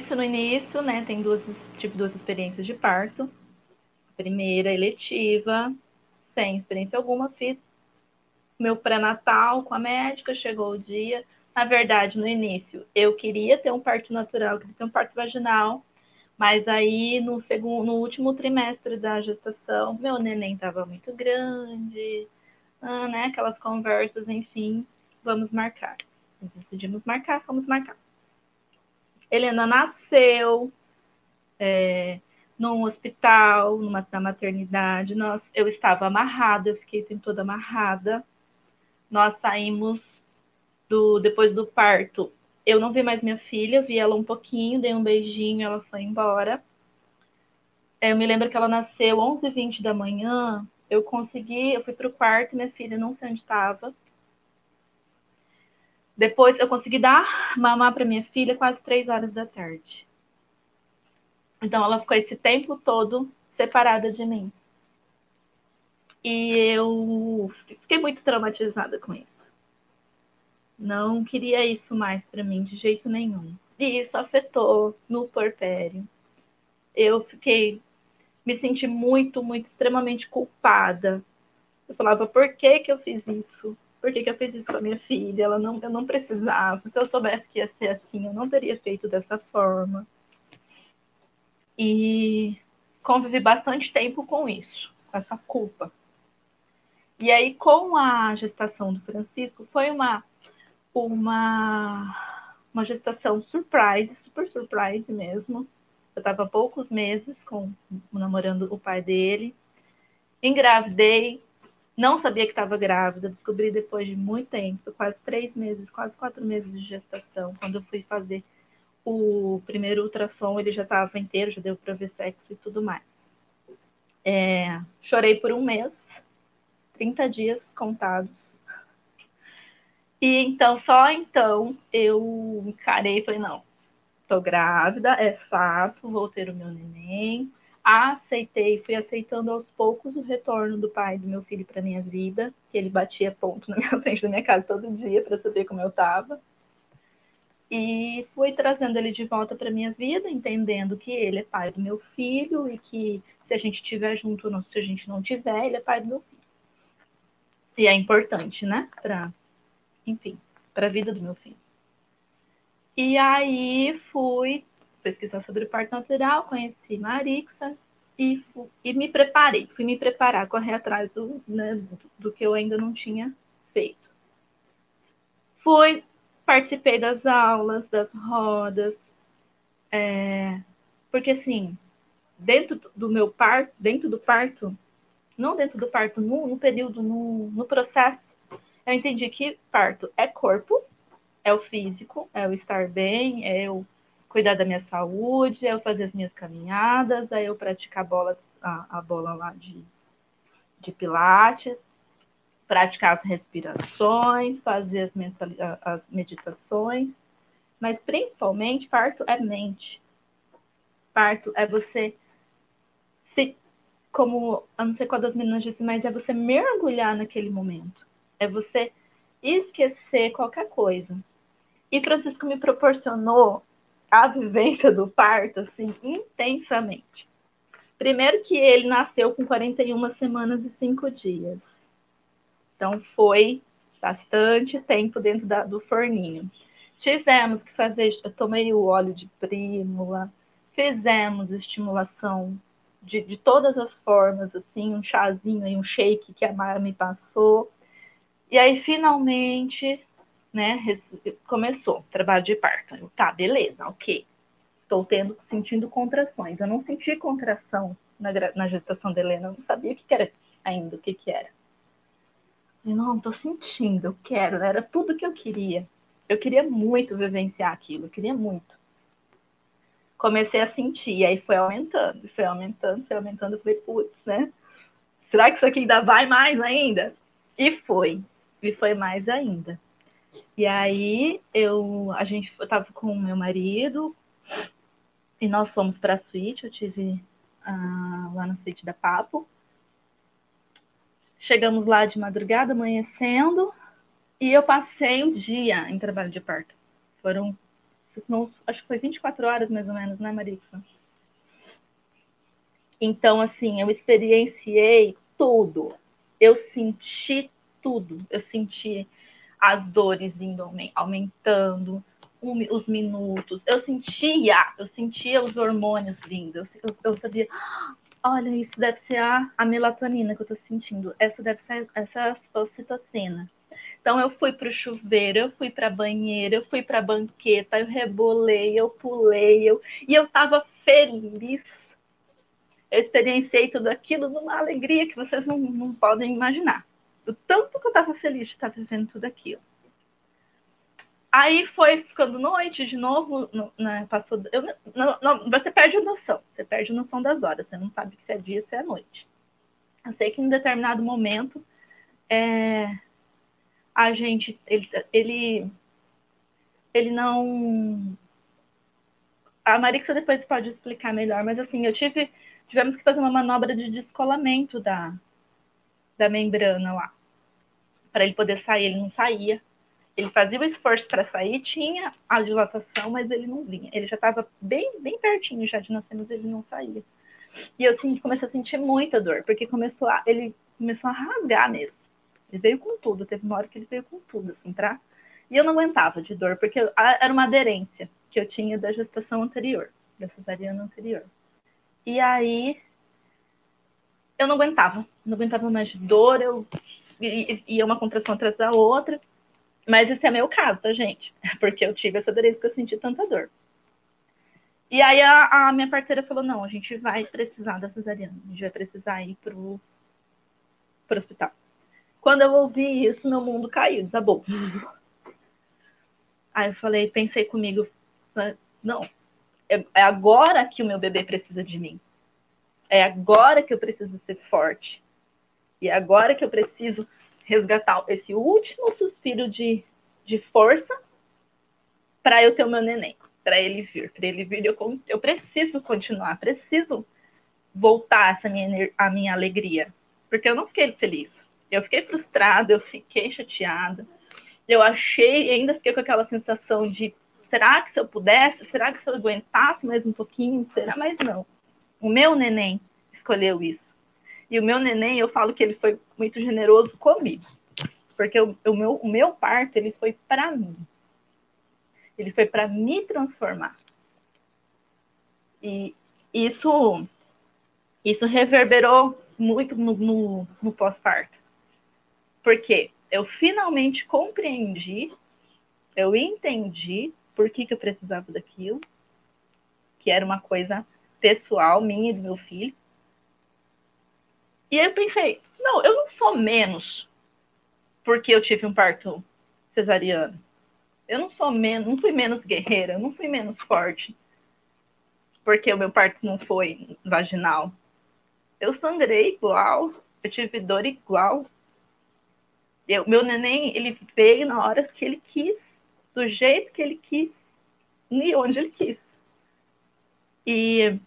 disse no início, né, tem duas, tive duas experiências de parto. Primeira, eletiva, sem experiência alguma, fiz meu pré-natal com a médica, chegou o dia. Na verdade, no início, eu queria ter um parto natural, queria ter um parto vaginal, mas aí no segundo, no último trimestre da gestação, meu neném estava muito grande, ah, né? Aquelas conversas, enfim, vamos marcar. Decidimos marcar, vamos marcar. Helena nasceu é, num hospital, numa, na maternidade. Nós, eu estava amarrada, eu fiquei toda amarrada. Nós saímos do depois do parto. Eu não vi mais minha filha, vi ela um pouquinho, dei um beijinho, ela foi embora. Eu me lembro que ela nasceu 11h20 da manhã. Eu consegui, eu fui para o quarto, minha filha não sei onde estava. Depois eu consegui dar mamar para minha filha quase três horas da tarde. Então ela ficou esse tempo todo separada de mim. E eu fiquei muito traumatizada com isso. Não queria isso mais para mim de jeito nenhum. E isso afetou no porpério. Eu fiquei me senti muito, muito extremamente culpada. Eu falava, por que que eu fiz isso? Por que, que eu fiz isso com a minha filha? Ela não, eu não precisava. Se eu soubesse que ia ser assim, eu não teria feito dessa forma. E convivi bastante tempo com isso, com essa culpa. E aí, com a gestação do Francisco, foi uma, uma, uma gestação surprise, super surprise mesmo. Eu estava poucos meses com namorando o pai dele. Engravidei, não sabia que estava grávida, descobri depois de muito tempo, quase três meses, quase quatro meses de gestação. Quando eu fui fazer o primeiro ultrassom, ele já estava inteiro, já deu para ver sexo e tudo mais. É, chorei por um mês, 30 dias contados. E então, só então, eu encarei e falei, não, tô grávida, é fato, vou ter o meu neném, aceitei, fui aceitando aos poucos o retorno do pai do meu filho para minha vida, que ele batia ponto na minha frente da minha casa todo dia para saber como eu estava. E fui trazendo ele de volta para minha vida, entendendo que ele é pai do meu filho e que se a gente estiver junto ou não, se a gente não tiver, ele é pai do meu filho. E é importante, né? Enfim, para a vida do meu filho. E aí fui pesquisar sobre parto natural, conheci Marixa e, e me preparei, fui me preparar, correr atrás do, né, do, do que eu ainda não tinha feito. Fui, participei das aulas, das rodas, é, porque assim, dentro do meu parto, dentro do parto, não dentro do parto, no, no período, no, no processo, eu entendi que parto é corpo, é o físico, é o estar bem, é o cuidar da minha saúde, eu fazer as minhas caminhadas, aí eu praticar bolas, a, a bola lá de, de pilates, praticar as respirações, fazer as, mental, as meditações, mas principalmente parto é mente. Parto é você se, como eu não sei qual das meninas disse, mas é você mergulhar naquele momento. É você esquecer qualquer coisa. E Francisco me proporcionou a vivência do parto assim intensamente. Primeiro que ele nasceu com 41 semanas e 5 dias. Então foi bastante tempo dentro da, do forninho. Tivemos que fazer, eu tomei o óleo de prímula, fizemos estimulação de, de todas as formas, assim, um chazinho e um shake que a Mara me passou. E aí, finalmente, né, começou trabalho de parto. Eu, tá, beleza, ok. Estou tendo, sentindo contrações. Eu não senti contração na, na gestação da Helena, eu não sabia o que, era ainda, o que, que era. Eu não, estou sentindo, eu quero, era tudo que eu queria. Eu queria muito vivenciar aquilo, eu queria muito. Comecei a sentir, e aí foi aumentando, foi aumentando, foi aumentando. Eu falei, putz, né? Será que isso aqui ainda vai mais ainda? E foi, e foi mais ainda. E aí eu a gente eu tava com o meu marido e nós fomos para a suíte, eu tive ah, lá na suíte da Papo. Chegamos lá de madrugada, amanhecendo, e eu passei um dia em trabalho de parto. Foram não, acho que foi 24 horas mais ou menos, né, Marixa? Então, assim, eu experienciei tudo. Eu senti tudo. Eu senti as dores indo aumentando, os minutos. Eu sentia, eu sentia os hormônios vindo. Eu, eu sabia, olha, isso deve ser a, a, melatonina que eu tô sentindo. Essa deve ser essa ocitocina. Então eu fui pro chuveiro, eu fui pra banheira, eu fui pra banqueta, eu rebolei, eu pulei, eu, e eu tava feliz. Eu experienciei tudo aquilo numa alegria que vocês não, não podem imaginar. O tanto que eu tava feliz de estar vivendo tudo aquilo. Aí foi ficando noite de novo, né, passou. Eu, não, não, você perde a noção, você perde a noção das horas, você não sabe se é dia, se é noite. Eu sei que em determinado momento é, a gente, ele, ele, ele não. A Marixa depois pode explicar melhor, mas assim, eu tive, tivemos que fazer uma manobra de descolamento da, da membrana lá, para ele poder sair, ele não saía. Ele fazia o esforço para sair, tinha a dilatação, mas ele não vinha. Ele já estava bem, bem pertinho já de nascer, mas ele não saía. E eu senti, comecei a sentir muita dor, porque começou a, ele começou a rasgar mesmo. Ele veio com tudo, teve uma hora que ele veio com tudo, assim, pra... E eu não aguentava de dor, porque era uma aderência que eu tinha da gestação anterior, da cesariana anterior. E aí eu não aguentava, não aguentava mais dor, eu ia uma contração atrás da outra. Mas esse é meu caso, tá, gente? Porque eu tive essa aderência que eu senti tanta dor. E aí a, a, minha parceira falou, não, a gente vai precisar da cesariana. A gente vai precisar ir pro, pro hospital. Quando eu ouvi isso, meu mundo caiu, desabou. Aí eu falei, pensei comigo, não, é, é agora que o meu bebê precisa de mim. É agora que eu preciso ser forte. E é agora que eu preciso resgatar esse último suspiro de, de força para eu ter o meu neném, para ele vir, para ele vir. Eu, eu preciso continuar, preciso voltar essa minha, a minha alegria, porque eu não fiquei feliz. Eu fiquei frustrada, eu fiquei chateada. Eu achei, ainda fiquei com aquela sensação de será que se eu pudesse, será que se eu aguentasse mais um pouquinho, será? Mas não. O meu neném escolheu isso. E o meu neném, eu falo que ele foi muito generoso comigo. Porque o, o meu, o meu parto, ele foi para mim. Ele foi para me transformar. E isso, isso reverberou muito no, no, no pós-parto. Porque eu finalmente compreendi, eu entendi por que, que eu precisava daquilo, que era uma coisa pessoal minha e do meu filho. E aí eu pensei, não, eu não sou menos porque eu tive um parto cesariano. Eu não sou menos, não fui menos guerreira, não fui menos forte porque o meu parto não foi vaginal. Eu sangrei igual, eu tive dor igual. Eu, meu neném, ele veio na hora que ele quis, do jeito que ele quis, e onde ele quis. E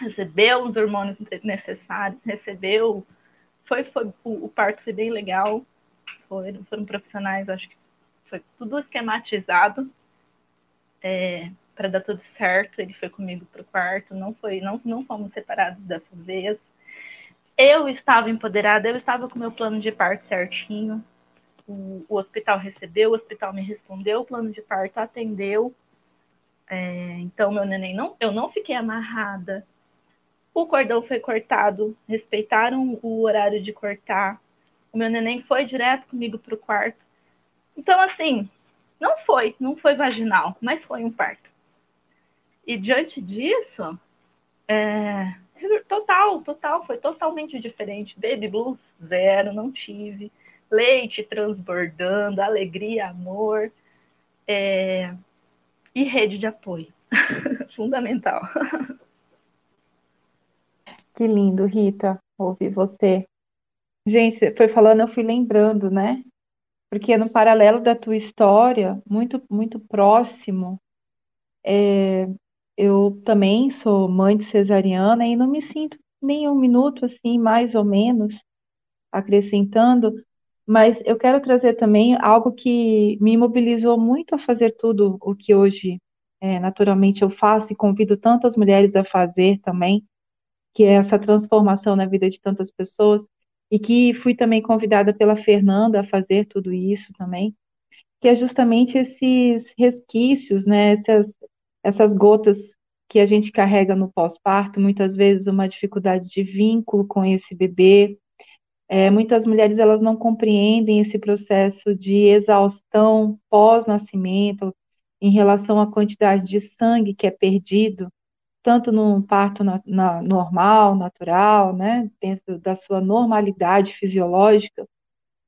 recebeu os hormônios necessários, recebeu. Foi, foi o, o parto foi bem legal. Foram, foram profissionais, acho que foi tudo esquematizado é, para dar tudo certo. Ele foi comigo para o quarto, não foi, não, não fomos separados dessa vez. Eu estava empoderada, eu estava com meu plano de parto certinho. O, o hospital recebeu, o hospital me respondeu, o plano de parto atendeu. É, então, meu neném não, eu não fiquei amarrada, o cordão foi cortado, respeitaram o horário de cortar. O meu neném foi direto comigo para o quarto. Então, assim, não foi, não foi vaginal, mas foi um parto. E diante disso, é, total, total, foi totalmente diferente. Baby blues, zero, não tive. Leite transbordando, alegria, amor. É, e rede de apoio. Fundamental. Que lindo, Rita, ouvir você. Gente, você foi falando, eu fui lembrando, né? Porque no paralelo da tua história, muito, muito próximo, é, eu também sou mãe de cesariana e não me sinto nem um minuto assim, mais ou menos, acrescentando, mas eu quero trazer também algo que me mobilizou muito a fazer tudo o que hoje é, naturalmente eu faço e convido tantas mulheres a fazer também, que é essa transformação na vida de tantas pessoas, e que fui também convidada pela Fernanda a fazer tudo isso também, que é justamente esses resquícios, né, essas, essas gotas que a gente carrega no pós-parto, muitas vezes uma dificuldade de vínculo com esse bebê. É, muitas mulheres elas não compreendem esse processo de exaustão pós-nascimento em relação à quantidade de sangue que é perdido, tanto no parto na, na, normal, natural, né, dentro da sua normalidade fisiológica,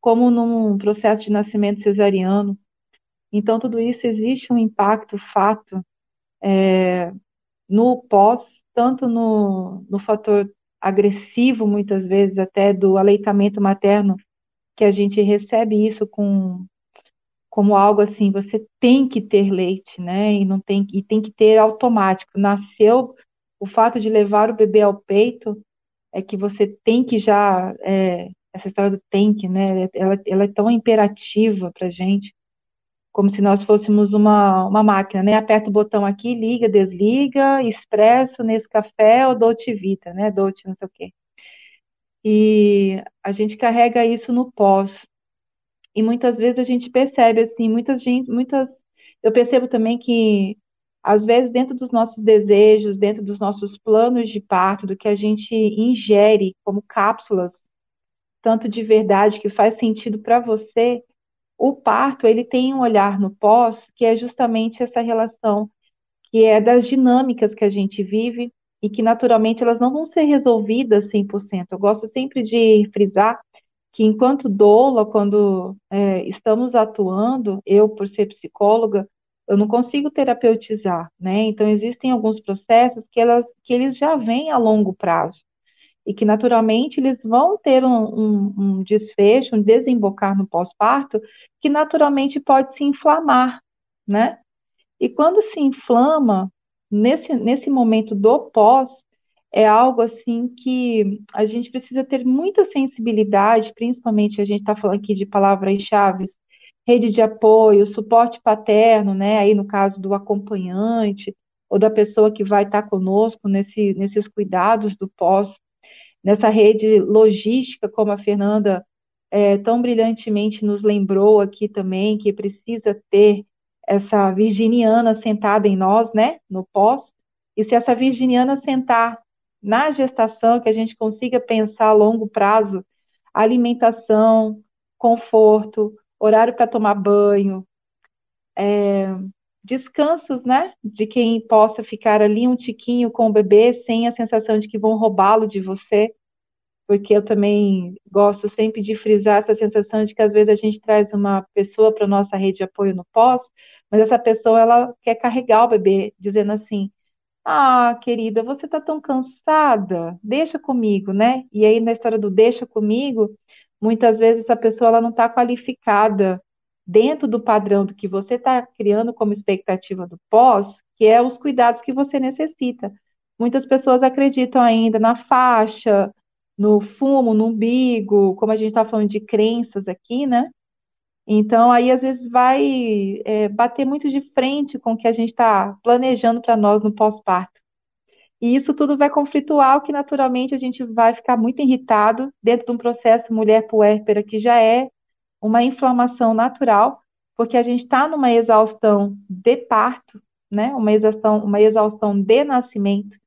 como num processo de nascimento cesariano. Então, tudo isso existe um impacto, fato, é, no pós, tanto no, no fator agressivo, muitas vezes, até do aleitamento materno, que a gente recebe isso com como algo assim, você tem que ter leite, né? E não tem e tem que ter automático. Nasceu o fato de levar o bebê ao peito é que você tem que já é, essa história do tem que, né? Ela, ela é tão imperativa para gente como se nós fôssemos uma, uma máquina, né? Aperta o botão aqui, liga, desliga, expresso, nesse café ou Dolce Vita, né? Dolce não sei o quê. E a gente carrega isso no pós. E muitas vezes a gente percebe assim, muitas gente, muitas eu percebo também que às vezes dentro dos nossos desejos, dentro dos nossos planos de parto, do que a gente ingere como cápsulas, tanto de verdade que faz sentido para você, o parto, ele tem um olhar no pós, que é justamente essa relação, que é das dinâmicas que a gente vive e que naturalmente elas não vão ser resolvidas 100%. Eu gosto sempre de frisar que enquanto doula, quando é, estamos atuando, eu por ser psicóloga, eu não consigo terapeutizar, né? Então existem alguns processos que elas que eles já vêm a longo prazo e que naturalmente eles vão ter um, um, um desfecho, um desembocar no pós-parto, que naturalmente pode se inflamar, né? E quando se inflama, nesse, nesse momento do pós, é algo assim que a gente precisa ter muita sensibilidade, principalmente a gente está falando aqui de palavras-chave, rede de apoio, suporte paterno, né? Aí no caso do acompanhante ou da pessoa que vai estar tá conosco nesse, nesses cuidados do pós nessa rede logística, como a Fernanda é, tão brilhantemente nos lembrou aqui também, que precisa ter essa virginiana sentada em nós, né, no pós, e se essa virginiana sentar na gestação, que a gente consiga pensar a longo prazo, alimentação, conforto, horário para tomar banho, é, descansos, né? De quem possa ficar ali um tiquinho com o bebê sem a sensação de que vão roubá-lo de você, porque eu também gosto sempre de frisar essa sensação de que às vezes a gente traz uma pessoa para nossa rede de apoio no pós, mas essa pessoa ela quer carregar o bebê, dizendo assim: "Ah, querida, você está tão cansada, deixa comigo, né?" E aí na história do deixa comigo, muitas vezes essa pessoa ela não está qualificada dentro do padrão do que você está criando como expectativa do pós, que é os cuidados que você necessita. Muitas pessoas acreditam ainda na faixa, no fumo, no umbigo, como a gente está falando de crenças aqui, né? Então, aí às vezes vai é, bater muito de frente com o que a gente está planejando para nós no pós-parto. E isso tudo vai conflituar, o que naturalmente a gente vai ficar muito irritado dentro de um processo mulher puérpera que já é uma inflamação natural, porque a gente está numa exaustão de parto, né? Uma exaustão, uma exaustão de nascimento,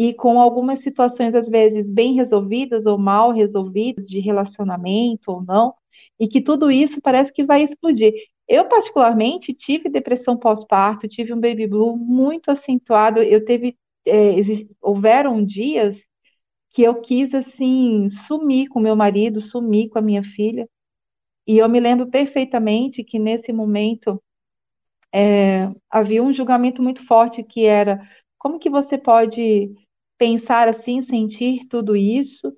e com algumas situações, às vezes, bem resolvidas ou mal resolvidas, de relacionamento ou não, e que tudo isso parece que vai explodir. Eu, particularmente, tive depressão pós-parto, tive um baby blue muito acentuado. Eu teve, é, houveram dias que eu quis, assim, sumir com meu marido, sumir com a minha filha, e eu me lembro perfeitamente que nesse momento é, havia um julgamento muito forte que era como que você pode pensar assim, sentir tudo isso?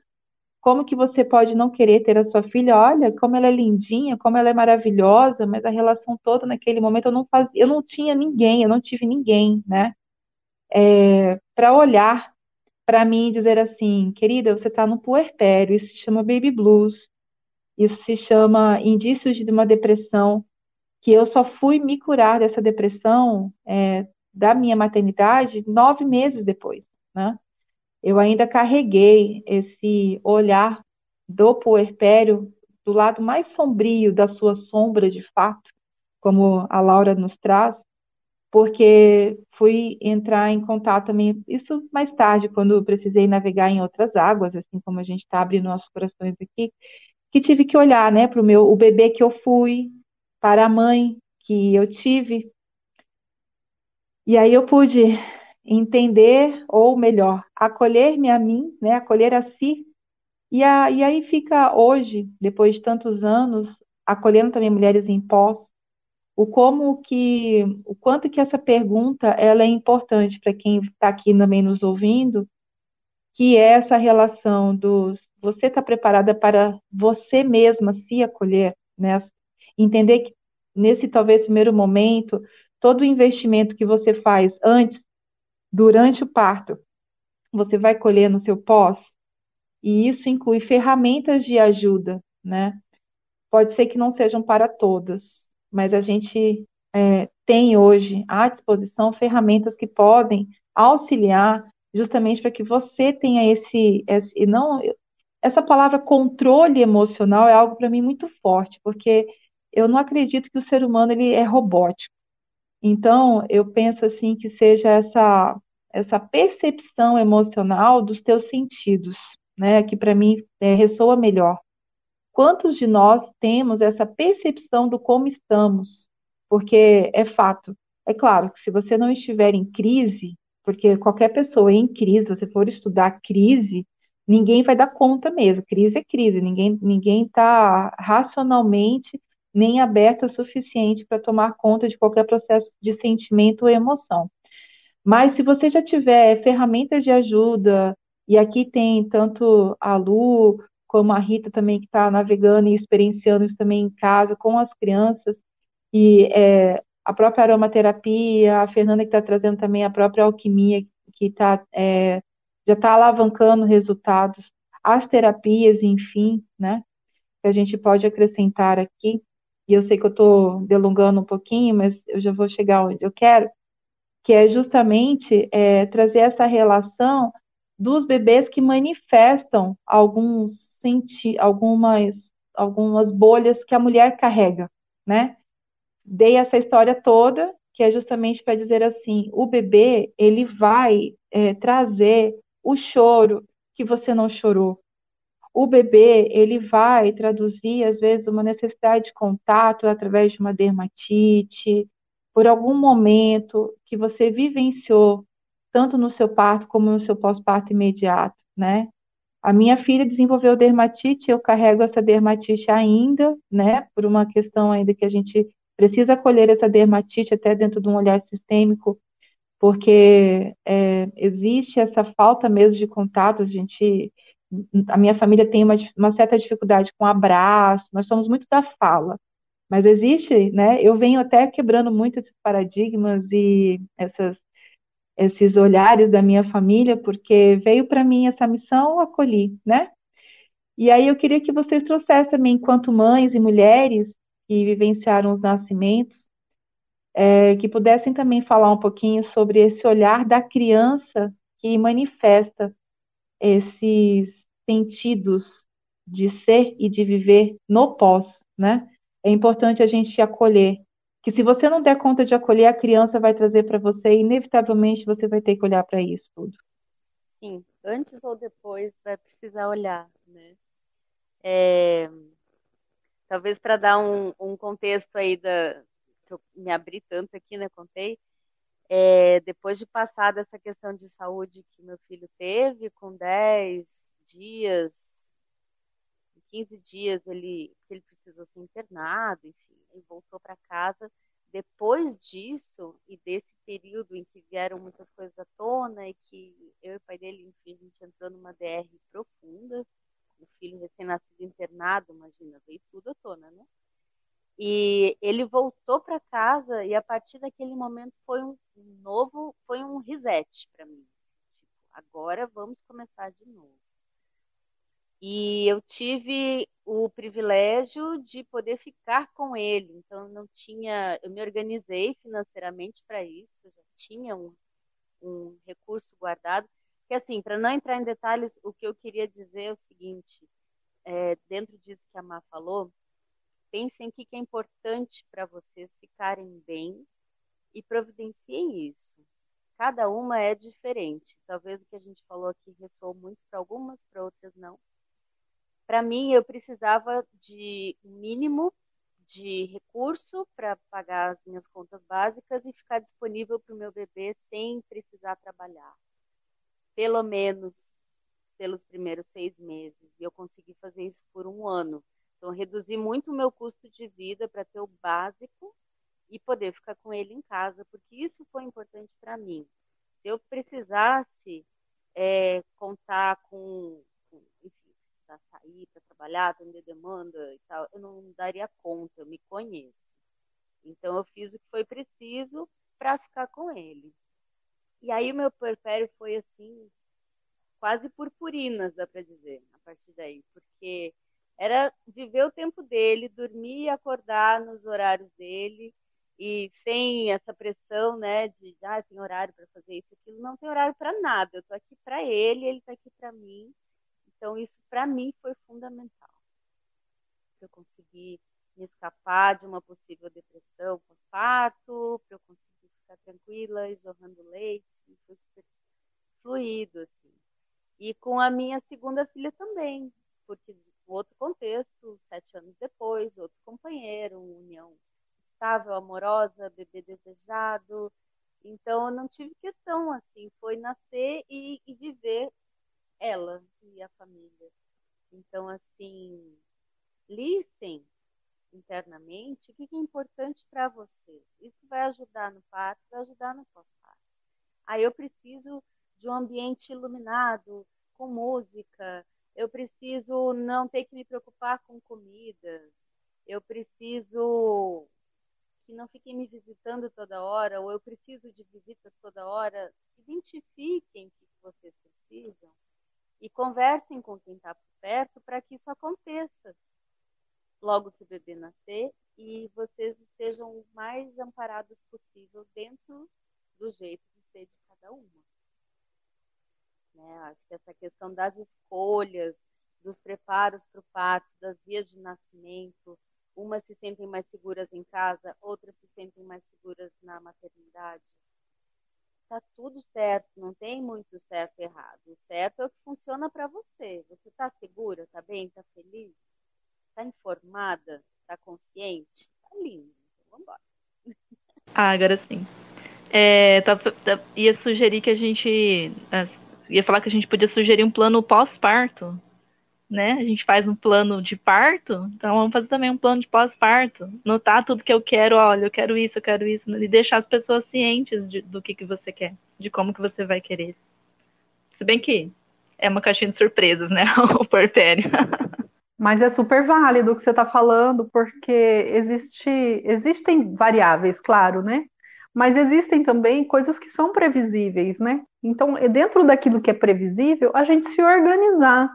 Como que você pode não querer ter a sua filha? Olha, como ela é lindinha, como ela é maravilhosa, mas a relação toda naquele momento eu não fazia, eu não tinha ninguém, eu não tive ninguém, né? É, para olhar para mim e dizer assim, querida, você está no puerpério, isso se chama baby blues, isso se chama indícios de uma depressão. que eu só fui me curar dessa depressão é, da minha maternidade nove meses depois, né? Eu ainda carreguei esse olhar do puerpério do lado mais sombrio da sua sombra de fato, como a Laura nos traz, porque fui entrar em contato também, isso mais tarde, quando precisei navegar em outras águas, assim como a gente está abrindo nossos corações aqui, que tive que olhar, né, para o meu, o bebê que eu fui, para a mãe que eu tive. E aí eu pude entender, ou melhor, acolher-me a mim, né, acolher a si. E, a, e aí fica hoje, depois de tantos anos, acolhendo também mulheres em pós, o como que, o quanto que essa pergunta ela é importante para quem está aqui também nos ouvindo, que é essa relação dos você está preparada para você mesma se acolher, né? Entender que nesse talvez primeiro momento, todo o investimento que você faz antes, durante o parto, você vai colher no seu pós, e isso inclui ferramentas de ajuda, né? Pode ser que não sejam para todas, mas a gente é, tem hoje à disposição ferramentas que podem auxiliar justamente para que você tenha esse, esse não essa palavra controle emocional é algo para mim muito forte, porque eu não acredito que o ser humano ele é robótico. Então, eu penso assim que seja essa essa percepção emocional dos teus sentidos, né, que para mim é, ressoa melhor. Quantos de nós temos essa percepção do como estamos? Porque é fato. É claro que se você não estiver em crise, porque qualquer pessoa em crise, se você for estudar crise, ninguém vai dar conta mesmo. Crise é crise, ninguém ninguém está racionalmente nem aberta o suficiente para tomar conta de qualquer processo de sentimento ou emoção. Mas se você já tiver ferramentas de ajuda, e aqui tem tanto a Lu como a Rita também que está navegando e experienciando isso também em casa com as crianças, e é, a própria aromaterapia, a Fernanda que está trazendo também a própria alquimia que tá, é, já está alavancando resultados, as terapias, enfim, né, que a gente pode acrescentar aqui. E eu sei que eu estou delongando um pouquinho, mas eu já vou chegar onde eu quero, que é justamente é, trazer essa relação dos bebês que manifestam alguns senti algumas algumas bolhas que a mulher carrega, né? Dei essa história toda que é justamente para dizer assim, o bebê ele vai é, trazer o choro que você não chorou, o bebê ele vai traduzir às vezes uma necessidade de contato através de uma dermatite, por algum momento que você vivenciou tanto no seu parto como no seu pós-parto imediato, né? A minha filha desenvolveu dermatite, eu carrego essa dermatite ainda, né? Por uma questão ainda que a gente precisa acolher essa dermatite até dentro de um olhar sistêmico, porque é, existe essa falta mesmo de contato, a gente a minha família tem uma, uma certa dificuldade com abraço, nós somos muito da fala. Mas existe, né? Eu venho até quebrando muito esses paradigmas e essas, esses olhares da minha família, porque veio para mim essa missão, eu acolhi, né? E aí eu queria que vocês trouxessem também, enquanto mães e mulheres que vivenciaram os nascimentos, é, que pudessem também falar um pouquinho sobre esse olhar da criança que manifesta esses sentidos de ser e de viver no pós, né? É importante a gente acolher. Que se você não der conta de acolher, a criança vai trazer para você e inevitavelmente você vai ter que olhar para isso tudo. Sim, antes ou depois vai precisar olhar, né? É... Talvez para dar um, um, contexto aí da que eu me abri tanto aqui, né? Contei. É, depois de passar dessa questão de saúde que meu filho teve, com 10, dias, 15 dias ele, ele precisou ser internado, enfim, ele voltou para casa. Depois disso e desse período em que vieram muitas coisas à tona e que eu e o pai dele, enfim, a gente entrou numa DR profunda, o filho recém-nascido internado, imagina, veio tudo à tona, né? E ele voltou para casa e a partir daquele momento foi um novo, foi um reset para mim. Tipo, agora vamos começar de novo. E eu tive o privilégio de poder ficar com ele. Então, não tinha. Eu me organizei financeiramente para isso, eu já tinha um, um recurso guardado. Que, assim, para não entrar em detalhes, o que eu queria dizer é o seguinte: é, dentro disso que a Má falou, pensem o que é importante para vocês ficarem bem e providenciem isso. Cada uma é diferente. Talvez o que a gente falou aqui ressoou muito para algumas, para outras não para mim, eu precisava de mínimo de recurso para pagar as minhas contas básicas e ficar disponível para o meu bebê sem precisar trabalhar. Pelo menos pelos primeiros seis meses. E eu consegui fazer isso por um ano. Então, reduzi muito o meu custo de vida para ter o básico e poder ficar com ele em casa, porque isso foi importante para mim. Se eu precisasse é, contar com, sair, para trabalhar, atender demanda e tal, eu não daria conta, eu me conheço. Então eu fiz o que foi preciso para ficar com ele. E aí o meu puerpério foi assim, quase purpurinas, dá para dizer, a partir daí, porque era viver o tempo dele, dormir e acordar nos horários dele e sem essa pressão, né, de ah, tem horário para fazer isso, aquilo, não tem horário para nada. Eu tô aqui para ele, ele está aqui para mim. Então, isso para mim foi fundamental. Para eu conseguir me escapar de uma possível depressão pós-parto, para eu conseguir ficar tranquila e jorrando leite, foi super fluido, assim. E com a minha segunda filha também, porque outro contexto, sete anos depois, outro companheiro, uma união estável, amorosa, bebê desejado. Então, eu não tive questão, assim, foi nascer e, e viver ela e a família. Então, assim, listem internamente o que é importante para vocês. Isso vai ajudar no parto, vai ajudar no pós-parto. Aí eu preciso de um ambiente iluminado, com música. Eu preciso não ter que me preocupar com comida. Eu preciso que não fiquem me visitando toda hora, ou eu preciso de visitas toda hora. Identifiquem o que vocês precisam e conversem com quem está por perto para que isso aconteça logo que o bebê nascer e vocês estejam o mais amparados possível dentro do jeito de ser de cada uma. Né? Acho que essa questão das escolhas, dos preparos para o parto, das vias de nascimento, umas se sentem mais seguras em casa, outras se sentem mais seguras na maternidade tá tudo certo, não tem muito certo e errado. O certo é o que funciona para você. Você tá segura, tá bem, tá feliz, tá informada, tá consciente, tá lindo. Então, vamos embora. Ah, agora sim. É, tá, tá, ia sugerir que a gente. Ia falar que a gente podia sugerir um plano pós-parto né? A gente faz um plano de parto, então vamos fazer também um plano de pós-parto. Notar tudo que eu quero, olha, eu quero isso, eu quero isso, e deixar as pessoas cientes de, do que, que você quer, de como que você vai querer. Se bem que é uma caixinha de surpresas, né? o porpério. Mas é super válido o que você está falando, porque existe, existem variáveis, claro, né? Mas existem também coisas que são previsíveis, né? Então, dentro daquilo que é previsível, a gente se organizar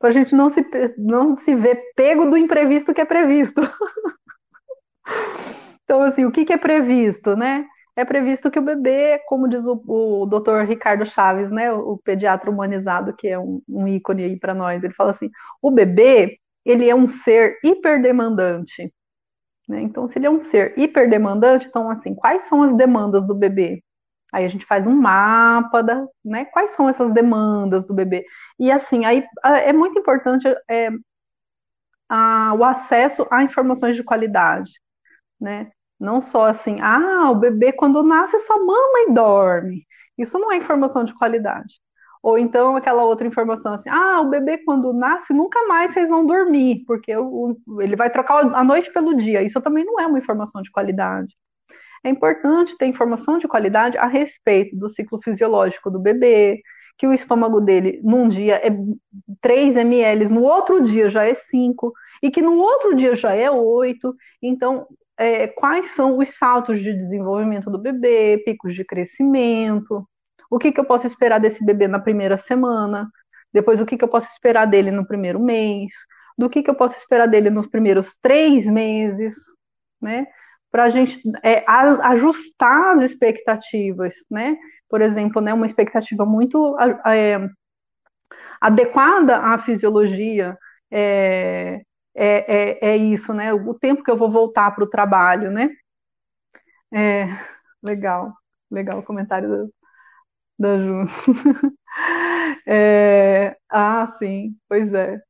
para a gente não se, não se ver pego do imprevisto que é previsto. então, assim, o que, que é previsto, né? É previsto que o bebê, como diz o, o Dr. Ricardo Chaves, né, o pediatra humanizado, que é um, um ícone aí para nós, ele fala assim: o bebê ele é um ser hiperdemandante. Né? Então, se ele é um ser hiperdemandante, então, assim, quais são as demandas do bebê? Aí a gente faz um mapa da, né, quais são essas demandas do bebê. E assim, aí é muito importante é, a, o acesso a informações de qualidade, né? Não só assim, ah, o bebê quando nasce só mama e dorme. Isso não é informação de qualidade. Ou então aquela outra informação assim, ah, o bebê quando nasce nunca mais vocês vão dormir, porque o, ele vai trocar a noite pelo dia. Isso também não é uma informação de qualidade. É importante ter informação de qualidade a respeito do ciclo fisiológico do bebê, que o estômago dele num dia é 3 ml, no outro dia já é 5, e que no outro dia já é 8. Então, é, quais são os saltos de desenvolvimento do bebê, picos de crescimento, o que, que eu posso esperar desse bebê na primeira semana, depois o que, que eu posso esperar dele no primeiro mês, do que, que eu posso esperar dele nos primeiros três meses, né? Para a gente é, ajustar as expectativas, né? Por exemplo, né, uma expectativa muito é, adequada à fisiologia é, é, é, é, isso, né? O tempo que eu vou voltar para o trabalho, né? É, legal, legal o comentário da, da Ju. É, ah, sim, pois é.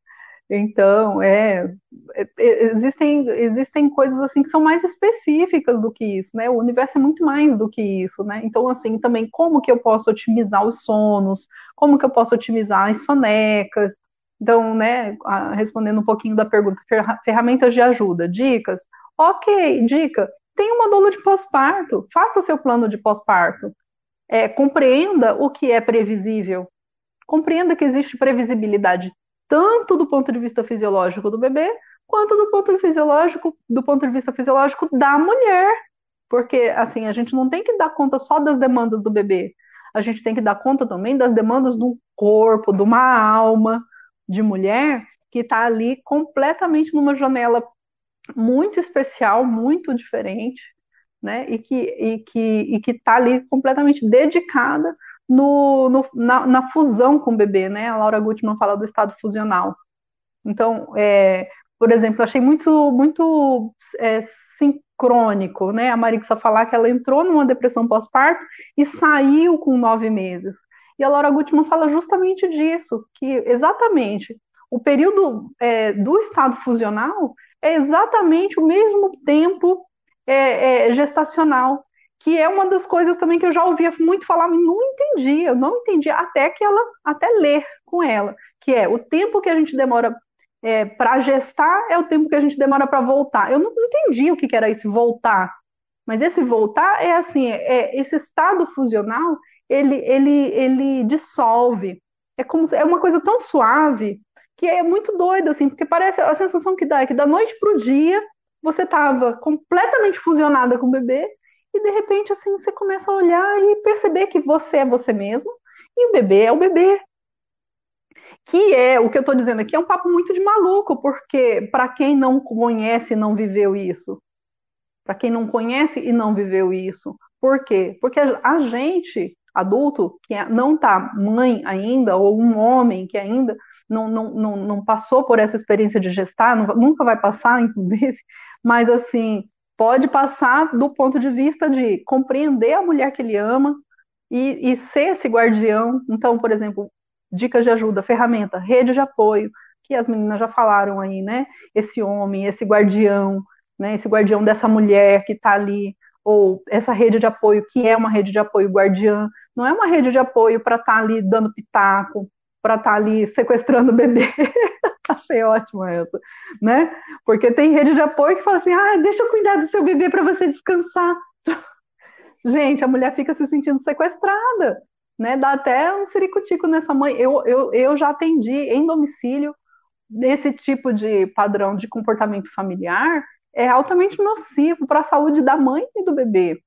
Então, é, é, existem, existem coisas assim que são mais específicas do que isso, né? O universo é muito mais do que isso, né? Então, assim, também como que eu posso otimizar os sonos, como que eu posso otimizar as sonecas. Então, né, respondendo um pouquinho da pergunta, ferramentas de ajuda, dicas. Ok, dica, tem uma doula de pós-parto, faça seu plano de pós-parto. É, compreenda o que é previsível, compreenda que existe previsibilidade tanto do ponto de vista fisiológico do bebê, quanto do ponto fisiológico, do ponto de vista fisiológico da mulher. Porque assim, a gente não tem que dar conta só das demandas do bebê. A gente tem que dar conta também das demandas do corpo, de uma alma de mulher que está ali completamente numa janela muito especial, muito diferente, né? E que e que e que está ali completamente dedicada no, no na, na, fusão com o bebê, né? A Laura Gutman fala do estado fusional. Então, é, por exemplo, achei muito, muito é, sincrônico, né? A Marixa falar que ela entrou numa depressão pós-parto e saiu com nove meses. E a Laura Gutman fala justamente disso, que exatamente o período é, do estado fusional é exatamente o mesmo tempo é, é, gestacional que é uma das coisas também que eu já ouvia muito falar e não entendi, eu não entendi até que ela, até ler com ela, que é o tempo que a gente demora é, para gestar é o tempo que a gente demora para voltar. Eu não entendi o que, que era esse voltar, mas esse voltar é assim, é, esse estado fusional, ele, ele, ele dissolve, é como é uma coisa tão suave que é muito doida assim, porque parece a sensação que dá é que da noite para o dia você estava completamente fusionada com o bebê e de repente assim você começa a olhar e perceber que você é você mesmo e o bebê é o bebê. Que é o que eu estou dizendo aqui é um papo muito de maluco, porque para quem não conhece e não viveu isso, para quem não conhece e não viveu isso, por quê? Porque a gente, adulto, que é, não tá mãe ainda, ou um homem que ainda não, não, não, não passou por essa experiência de gestar, nunca vai passar, inclusive, mas assim, pode passar do ponto de vista de compreender a mulher que ele ama e, e ser esse guardião. Então, por exemplo, dicas de ajuda, ferramenta, rede de apoio, que as meninas já falaram aí, né? Esse homem, esse guardião, né? Esse guardião dessa mulher que está ali, ou essa rede de apoio, que é uma rede de apoio guardiã, não é uma rede de apoio para estar tá ali dando pitaco, para estar tá ali sequestrando o bebê. Achei ótima essa, né? Porque tem rede de apoio que fala assim: ah, deixa eu cuidar do seu bebê para você descansar. Gente, a mulher fica se sentindo sequestrada, né? Dá até um ciricutico nessa mãe. Eu, eu, eu já atendi em domicílio esse tipo de padrão de comportamento familiar é altamente nocivo para a saúde da mãe e do bebê.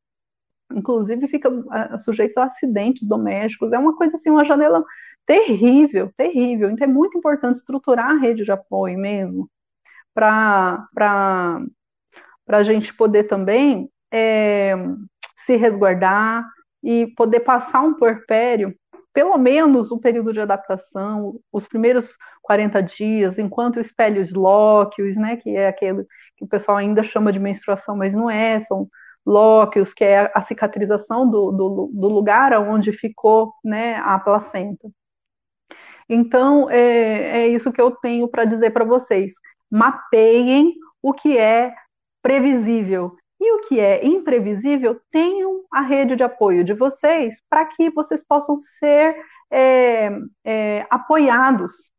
Inclusive fica uh, sujeito a acidentes domésticos. É uma coisa assim, uma janela terrível, terrível. Então é muito importante estruturar a rede de apoio mesmo, para a gente poder também é, se resguardar e poder passar um puerpério, pelo menos um período de adaptação, os primeiros 40 dias, enquanto o espelhos lóquios, né, que é aquele que o pessoal ainda chama de menstruação, mas não é, são lóquios, que é a cicatrização do, do, do lugar onde ficou né, a placenta. Então, é, é isso que eu tenho para dizer para vocês. Mapeiem o que é previsível e o que é imprevisível, tenham a rede de apoio de vocês para que vocês possam ser é, é, apoiados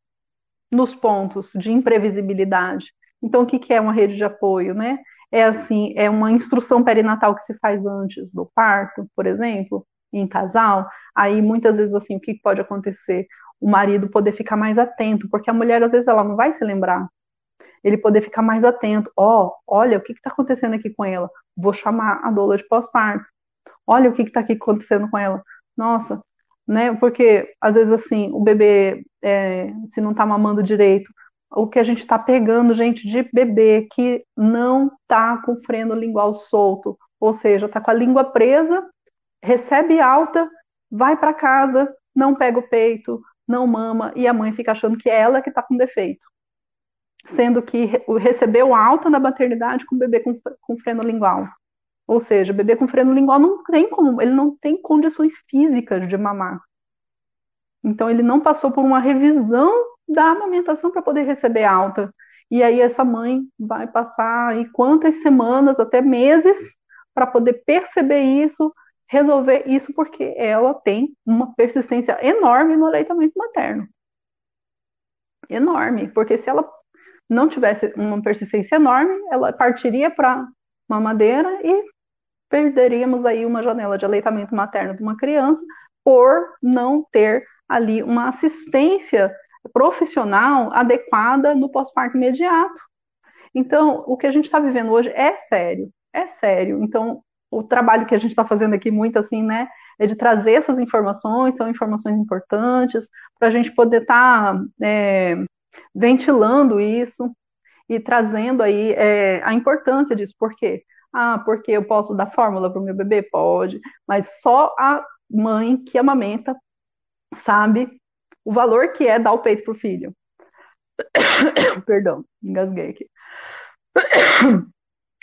nos pontos de imprevisibilidade. Então, o que, que é uma rede de apoio, né? É assim, é uma instrução perinatal que se faz antes do parto, por exemplo, em casal. Aí, muitas vezes, assim, o que pode acontecer? O marido poder ficar mais atento, porque a mulher às vezes ela não vai se lembrar. Ele poder ficar mais atento. Ó, oh, olha o que está acontecendo aqui com ela. Vou chamar a doula de pós-parto. Olha o que está aqui acontecendo com ela. Nossa, né? Porque às vezes assim, o bebê, é, se não está mamando direito, o que a gente está pegando, gente, de bebê que não está com freno lingual solto, ou seja, está com a língua presa, recebe alta, vai para casa, não pega o peito, não mama, e a mãe fica achando que é ela que está com defeito. Sendo que recebeu alta na maternidade com o bebê com, com freno lingual. Ou seja, bebê com freno lingual não tem como, ele não tem condições físicas de mamar. Então ele não passou por uma revisão da amamentação para poder receber alta. E aí essa mãe vai passar aí quantas semanas, até meses, para poder perceber isso, resolver isso, porque ela tem uma persistência enorme no aleitamento materno. Enorme, porque se ela não tivesse uma persistência enorme, ela partiria para mamadeira e perderíamos aí uma janela de aleitamento materno de uma criança por não ter ali uma assistência profissional adequada no pós-parto imediato. Então, o que a gente está vivendo hoje é sério, é sério. Então, o trabalho que a gente está fazendo aqui muito assim, né, é de trazer essas informações, são informações importantes para a gente poder estar tá, é, ventilando isso e trazendo aí é, a importância disso. Por quê? Ah, porque eu posso dar fórmula para o meu bebê? Pode, mas só a mãe que amamenta sabe o valor que é dar o peito para o filho. Perdão, engasguei aqui.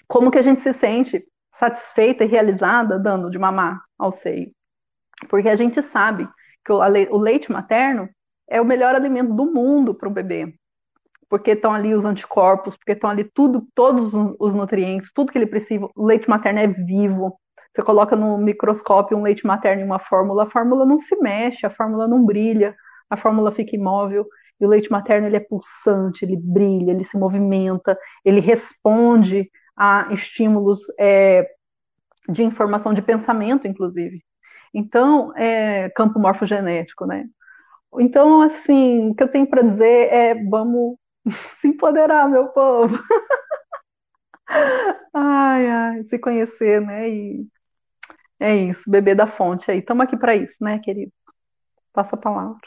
Como que a gente se sente satisfeita e realizada dando de mamar ao seio? Porque a gente sabe que o leite materno é o melhor alimento do mundo para o bebê. Porque estão ali os anticorpos, porque estão ali tudo, todos os nutrientes, tudo que ele precisa. O leite materno é vivo. Você coloca no microscópio um leite materno em uma fórmula, a fórmula não se mexe, a fórmula não brilha, a fórmula fica imóvel. E o leite materno ele é pulsante, ele brilha, ele se movimenta, ele responde a estímulos é, de informação de pensamento, inclusive. Então, é campo morfogenético, né? Então, assim, o que eu tenho para dizer é vamos se empoderar, meu povo. ai, ai, se conhecer, né? E é isso, beber da fonte aí. Estamos aqui para isso, né, querido? Passa a palavra.